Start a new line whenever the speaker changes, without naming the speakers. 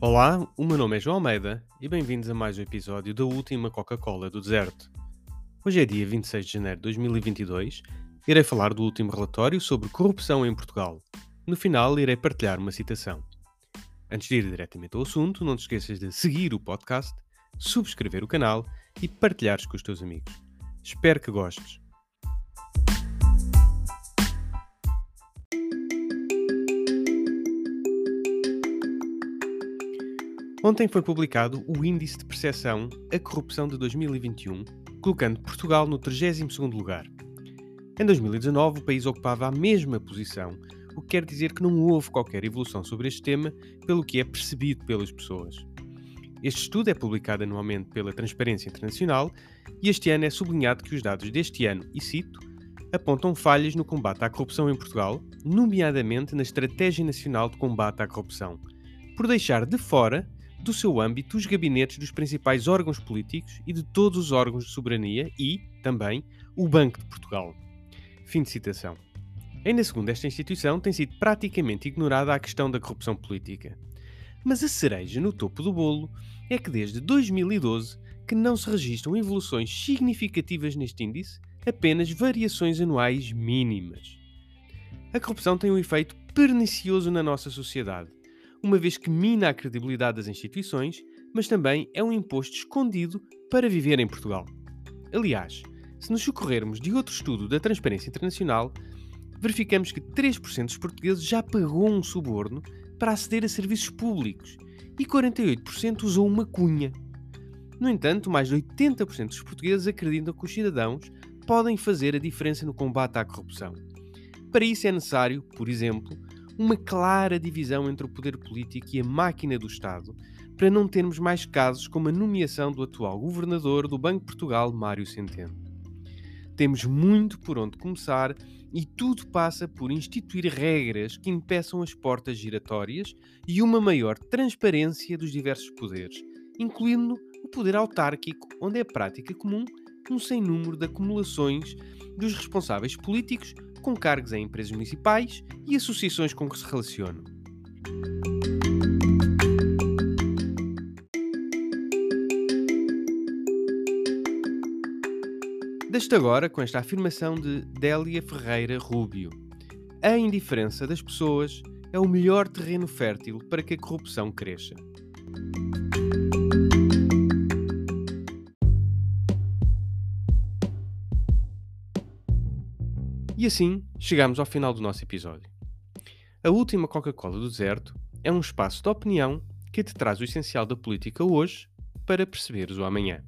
Olá, o meu nome é João Almeida e bem-vindos a mais um episódio da última Coca-Cola do Deserto. Hoje é dia 26 de janeiro de 2022 e irei falar do último relatório sobre corrupção em Portugal. No final, irei partilhar uma citação. Antes de ir diretamente ao assunto, não te esqueças de seguir o podcast, subscrever o canal e partilhares com os teus amigos. Espero que gostes. Ontem foi publicado o Índice de Percepção à Corrupção de 2021, colocando Portugal no 32º lugar. Em 2019, o país ocupava a mesma posição, o que quer dizer que não houve qualquer evolução sobre este tema, pelo que é percebido pelas pessoas. Este estudo é publicado anualmente pela Transparência Internacional e este ano é sublinhado que os dados deste ano, e cito, apontam falhas no combate à corrupção em Portugal, nomeadamente na Estratégia Nacional de Combate à Corrupção, por deixar de fora do seu âmbito os gabinetes dos principais órgãos políticos e de todos os órgãos de soberania e, também, o Banco de Portugal. Fim de citação. Ainda segundo esta instituição, tem sido praticamente ignorada a questão da corrupção política. Mas a cereja no topo do bolo é que desde 2012 que não se registram evoluções significativas neste índice, apenas variações anuais mínimas. A corrupção tem um efeito pernicioso na nossa sociedade uma vez que mina a credibilidade das instituições, mas também é um imposto escondido para viver em Portugal. Aliás, se nos socorrermos de outro estudo da Transparência Internacional, verificamos que 3% dos portugueses já pagou um suborno para aceder a serviços públicos e 48% usou uma cunha. No entanto, mais de 80% dos portugueses acreditam que os cidadãos podem fazer a diferença no combate à corrupção. Para isso é necessário, por exemplo, uma clara divisão entre o poder político e a máquina do Estado, para não termos mais casos como a nomeação do atual governador do Banco de Portugal, Mário Centeno. Temos muito por onde começar e tudo passa por instituir regras que impeçam as portas giratórias e uma maior transparência dos diversos poderes, incluindo o poder autárquico, onde é prática comum um sem número de acumulações dos responsáveis políticos com cargos em empresas municipais e associações com que se relacionam. Deste agora com esta afirmação de Délia Ferreira Rubio. A indiferença das pessoas é o melhor terreno fértil para que a corrupção cresça. E assim chegamos ao final do nosso episódio. A última Coca-Cola do deserto é um espaço de opinião que te traz o essencial da política hoje para perceberes o amanhã.